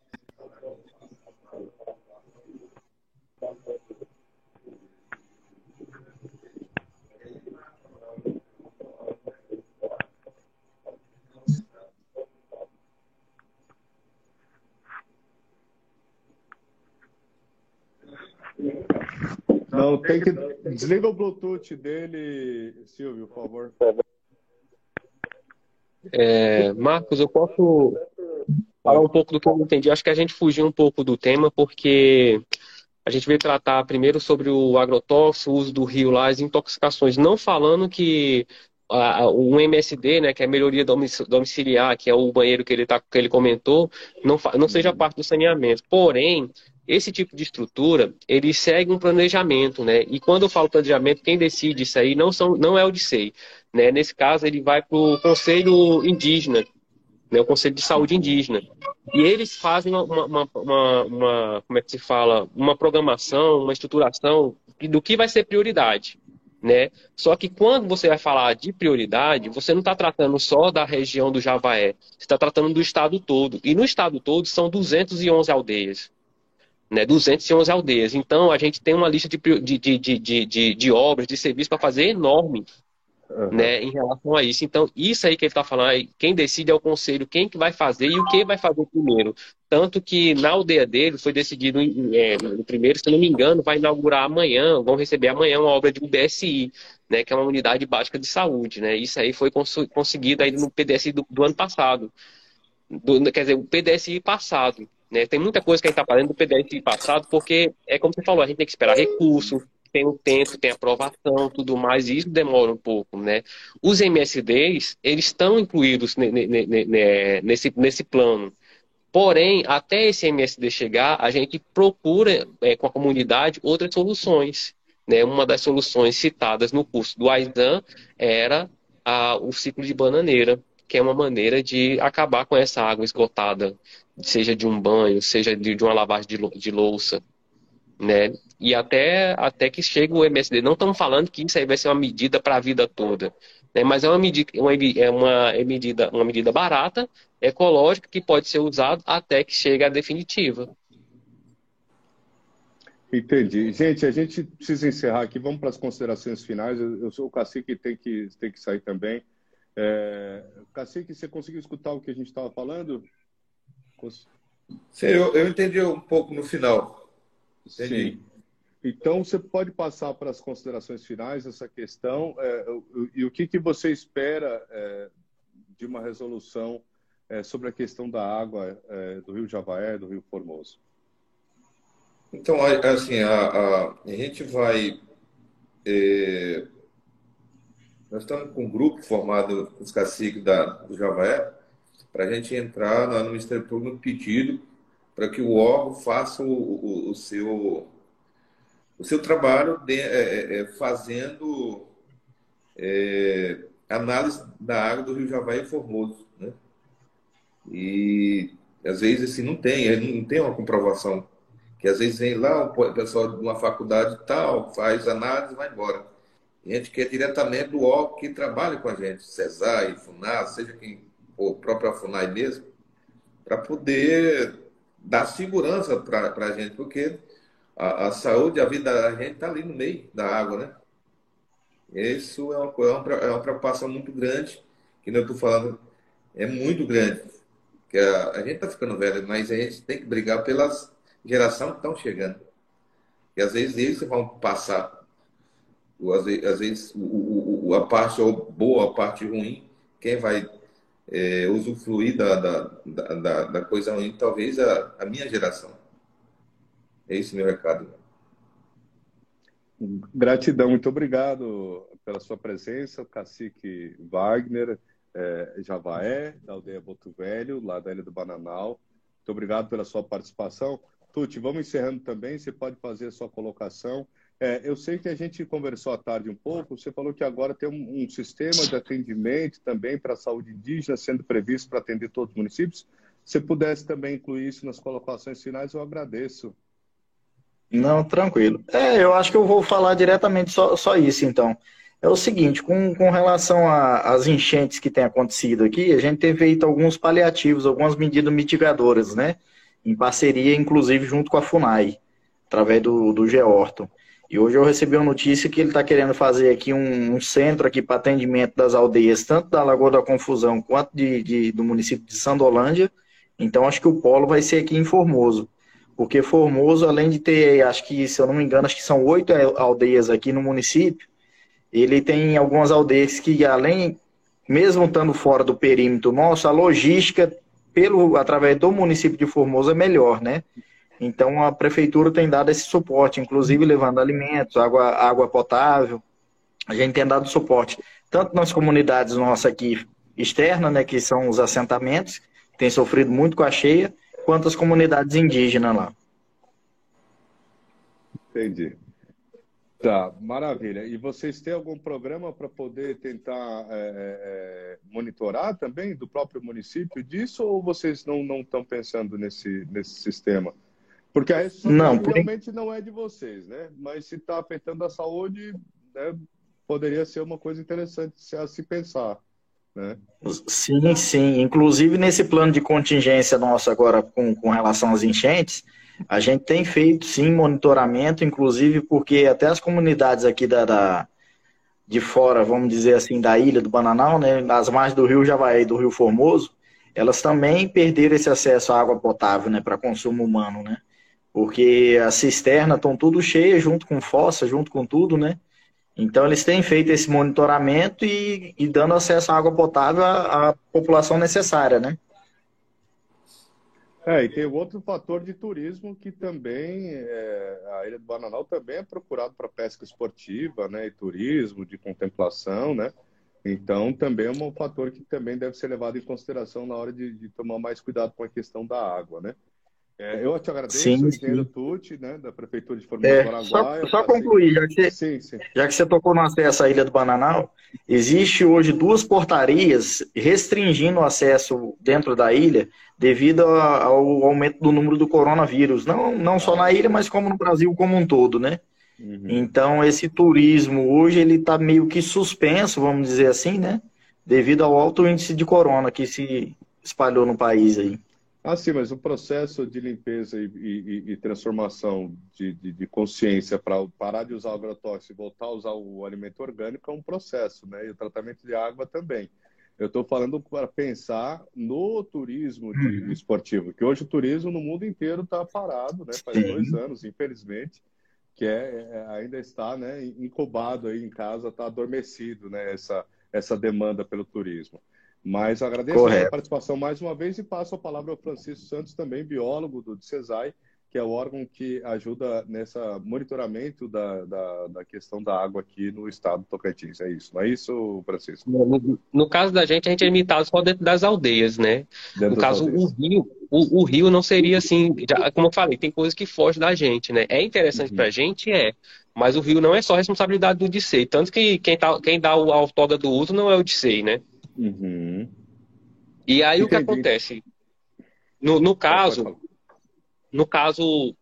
Não, tem que. Desliga o Bluetooth dele, Silvio, por favor. É, Marcos, eu posso falar um pouco do que eu entendi. Acho que a gente fugiu um pouco do tema, porque a gente veio tratar primeiro sobre o agrotóxico, o uso do rio lá, as intoxicações, não falando que um MSD, né, que é a melhoria domiciliar, que é o banheiro que ele, tá, que ele comentou, não, não seja parte do saneamento. Porém, esse tipo de estrutura, ele segue um planejamento, né? E quando eu falo planejamento, quem decide isso aí não, são, não é o DICEI. Né? Nesse caso, ele vai para o Conselho Indígena, né? o Conselho de Saúde Indígena. E eles fazem uma, uma, uma, uma, como é que se fala, uma programação, uma estruturação do que vai ser prioridade. Né? Só que quando você vai falar de prioridade, você não está tratando só da região do Javaé, você está tratando do estado todo. E no estado todo são 211 aldeias né, 211 aldeias. Então, a gente tem uma lista de, de, de, de, de, obras, de serviços para fazer enorme uhum. né, em relação a isso. Então, isso aí que ele está falando, quem decide é o conselho, quem que vai fazer e o que vai fazer primeiro. Tanto que na aldeia dele foi decidido, é, no primeiro, se não me engano, vai inaugurar amanhã, vão receber amanhã uma obra de um BSI, né, que é uma unidade básica de saúde. Né? Isso aí foi cons conseguido aí no PDSI do, do ano passado. Do, quer dizer, o PDSI passado. Né? Tem muita coisa que a gente está fazendo do PDSI passado, porque é como você falou, a gente tem que esperar recurso, tem um tempo, tem aprovação, tudo mais, e isso demora um pouco, né? Os MSDs, eles estão incluídos nesse, nesse plano. Porém, até esse MSD chegar, a gente procura é, com a comunidade outras soluções. Né? Uma das soluções citadas no curso do AISAN era a, o ciclo de bananeira, que é uma maneira de acabar com essa água esgotada seja de um banho, seja de, de uma lavagem de, de louça, né? E até, até que chegue o MSD. Não estamos falando que isso aí vai ser uma medida para a vida toda, né? Mas é uma medida, uma, é uma medida, uma medida barata, ecológica, que pode ser usada até que chegue a definitiva. Entendi. Gente, a gente precisa encerrar aqui. Vamos para as considerações finais. Eu sou o cacique tem que tem que sair também. É... Cacique, você conseguiu escutar o que a gente estava falando? Sim, eu, eu entendi um pouco no final. Entendi. Sim. Então, você pode passar para as considerações finais essa questão é, e o que, que você espera é, de uma resolução é, sobre a questão da água é, do Rio Javaé, do Rio Formoso? Então, assim, a, a, a gente vai. Nós estamos com um grupo formado os caciques da, do Javaé, para a gente entrar no Ministério Público no pedido para que o órgão faça o, o, o seu, o seu trabalho de, é, é, é, fazendo é, análise da água do Rio Javaí e Formoso. Né? E às vezes assim, não tem, não tem uma comprovação. Que às vezes vem lá o pessoal de uma faculdade tal, faz análise e vai embora. Gente quer diretamente do órgão que trabalha com a gente, CESAI, FUNAS, seja quem ou própria FUNAI mesmo, para poder dar segurança para a gente, porque a, a, saúde, a vida da gente está ali no meio da água, né? Isso é uma, é é uma preocupação muito grande, que eu estou falando, é muito grande. Que a, a gente está ficando velho, mas a gente tem que brigar pelas gerações que estão chegando. E às vezes eles vão passar, às vezes, às vezes o, o, a parte boa, a parte ruim, quem vai é, usufruir da, da, da, da, coisa ruim, talvez a, a minha geração. É esse meu recado. Gratidão, muito obrigado pela sua presença, cacique Wagner, é, Javaé, da aldeia Boto Velho, lá da Ilha do Bananal. Muito obrigado pela sua participação. Tuti, vamos encerrando também, você pode fazer a sua colocação. É, eu sei que a gente conversou à tarde um pouco, você falou que agora tem um, um sistema de atendimento também para a saúde indígena sendo previsto para atender todos os municípios. Se pudesse também incluir isso nas colocações finais, eu agradeço. Não, tranquilo. É, eu acho que eu vou falar diretamente só, só isso, então. É o seguinte, com, com relação às enchentes que têm acontecido aqui, a gente tem feito alguns paliativos, algumas medidas mitigadoras, né? Em parceria, inclusive, junto com a FUNAI, através do, do. E hoje eu recebi uma notícia que ele está querendo fazer aqui um, um centro aqui para atendimento das aldeias, tanto da Lagoa da Confusão quanto de, de, do município de Sandolândia. Então acho que o polo vai ser aqui em Formoso. Porque Formoso, além de ter, acho que, se eu não me engano, acho que são oito aldeias aqui no município, ele tem algumas aldeias que, além, mesmo estando fora do perímetro nosso, a logística pelo através do município de Formoso é melhor, né? Então a prefeitura tem dado esse suporte, inclusive levando alimentos, água, água potável. A gente tem dado suporte tanto nas comunidades nossas aqui externas, né, que são os assentamentos, que têm sofrido muito com a cheia, quanto as comunidades indígenas lá. Entendi. Tá, maravilha. E vocês têm algum programa para poder tentar é, é, monitorar também do próprio município disso ou vocês não não estão pensando nesse nesse sistema? Porque a não, realmente não é de vocês, né? Mas se está afetando a saúde, né, poderia ser uma coisa interessante a se pensar. Né? Sim, sim. Inclusive nesse plano de contingência nosso agora com, com relação às enchentes, a gente tem feito sim monitoramento, inclusive porque até as comunidades aqui da, da de fora, vamos dizer assim, da ilha do Bananal, né, nas margens do rio Javaí e do rio Formoso, elas também perderam esse acesso à água potável, né, para consumo humano, né? Porque as cisternas estão tudo cheias, junto com fossa, junto com tudo, né? Então eles têm feito esse monitoramento e, e dando acesso à água potável à, à população necessária, né? É, e tem outro fator de turismo que também, é, a Ilha do Bananal também é procurado para pesca esportiva, né, e turismo, de contemplação, né, então também é um fator que também deve ser levado em consideração na hora de, de tomar mais cuidado com a questão da água, né. É, eu te agradeço, sim, engenheiro Tucci, né, da Prefeitura de Formosa é, Só, só concluir, já que, você, sim, sim. já que você tocou no acesso à Ilha do Bananal, existe hoje duas portarias restringindo o acesso dentro da ilha devido ao aumento do número do coronavírus, não, não só na ilha, mas como no Brasil como um todo, né? Uhum. Então, esse turismo hoje ele está meio que suspenso, vamos dizer assim, né? Devido ao alto índice de corona que se espalhou no país aí. Ah, sim, mas o processo de limpeza e, e, e transformação de, de, de consciência para parar de usar o agrotóxico e voltar a usar o alimento orgânico é um processo, né? E o tratamento de água também. Eu estou falando para pensar no turismo de, uhum. esportivo, que hoje o turismo no mundo inteiro está parado, né? Faz sim. dois anos, infelizmente, que é, é, ainda está né, incubado aí em casa, está adormecido, né? Essa, essa demanda pelo turismo. Mas agradeço Correto. a participação mais uma vez e passo a palavra ao Francisco Santos, também biólogo do CESAI, que é o órgão que ajuda nessa monitoramento da, da, da, questão da água aqui no estado do Tocantins. É isso, não é isso, Francisco? No, no caso da gente, a gente é limitado só dentro das aldeias, né? Dentro no caso, aldeias. o rio, o, o, rio não seria assim, já, como eu falei, tem coisas que fogem da gente, né? É interessante uhum. para a gente, é, mas o rio não é só responsabilidade do DICEI, tanto que quem, tá, quem dá o autóga do uso não é o DICEI, né? Uhum. E aí Entendi. o que acontece? No, no caso, no caso,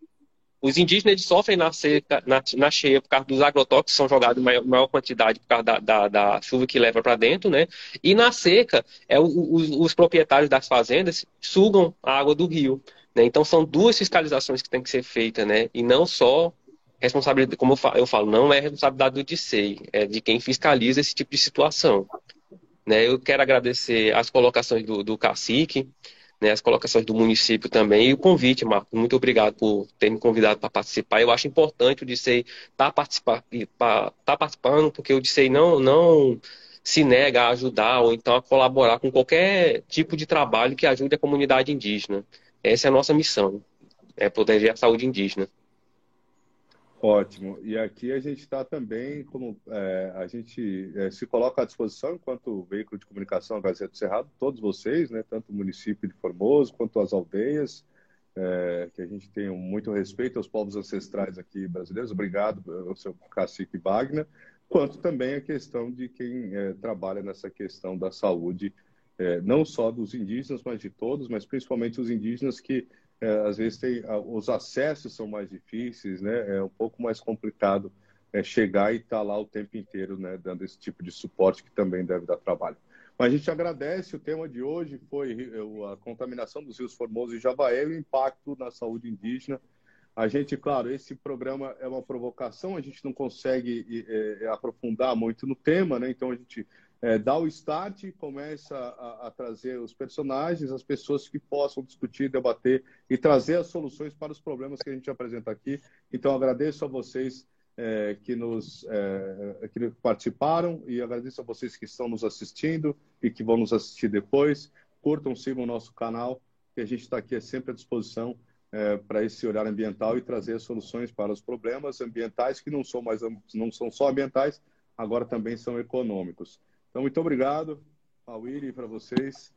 os indígenas sofrem na, seca, na, na, cheia por causa dos agrotóxicos que são jogados em maior, maior quantidade por causa da, da, da, chuva que leva para dentro, né? E na seca, é, os, os, proprietários das fazendas sugam a água do rio. Né? Então são duas fiscalizações que tem que ser feitas, né? E não só responsabilidade, como eu falo, eu falo não é responsabilidade do DICEI, é de quem fiscaliza esse tipo de situação. Né? Eu quero agradecer as colocações do, do cacique, né, as colocações do município também e o convite, Marco. Muito obrigado por ter me convidado para participar. Eu acho importante o DICEI estar tá tá participando, porque o DICEI não, não se nega a ajudar ou então a colaborar com qualquer tipo de trabalho que ajude a comunidade indígena. Essa é a nossa missão, é proteger a saúde indígena. Ótimo. E aqui a gente está também, como é, a gente é, se coloca à disposição enquanto veículo de comunicação Gazeta do Cerrado, todos vocês, né, tanto o município de Formoso quanto as aldeias, é, que a gente tem muito respeito aos povos ancestrais aqui brasileiros. Obrigado ao seu cacique Wagner, quanto também a questão de quem é, trabalha nessa questão da saúde, é, não só dos indígenas, mas de todos, mas principalmente os indígenas que é, às vezes tem, os acessos são mais difíceis, né? É um pouco mais complicado é, chegar e estar tá lá o tempo inteiro, né? Dando esse tipo de suporte que também deve dar trabalho. Mas a gente agradece. O tema de hoje foi a contaminação dos rios Formoso e Javaé e o impacto na saúde indígena. A gente, claro, esse programa é uma provocação, a gente não consegue é, aprofundar muito no tema, né? Então a gente é, dá o start começa a, a, trazer os personagens, as pessoas que possam discutir, debater e trazer as soluções para os problemas que a gente apresenta aqui. Então, agradeço a vocês é, que nos é, que participaram e agradeço a vocês que estão nos assistindo e que vão nos assistir depois. Curtam, sigam o nosso canal, que a gente está aqui é sempre à disposição é, para esse olhar ambiental e trazer soluções para os problemas ambientais que não são mais não são só ambientais, agora também são econômicos. Então, muito obrigado, Pauíri, para vocês.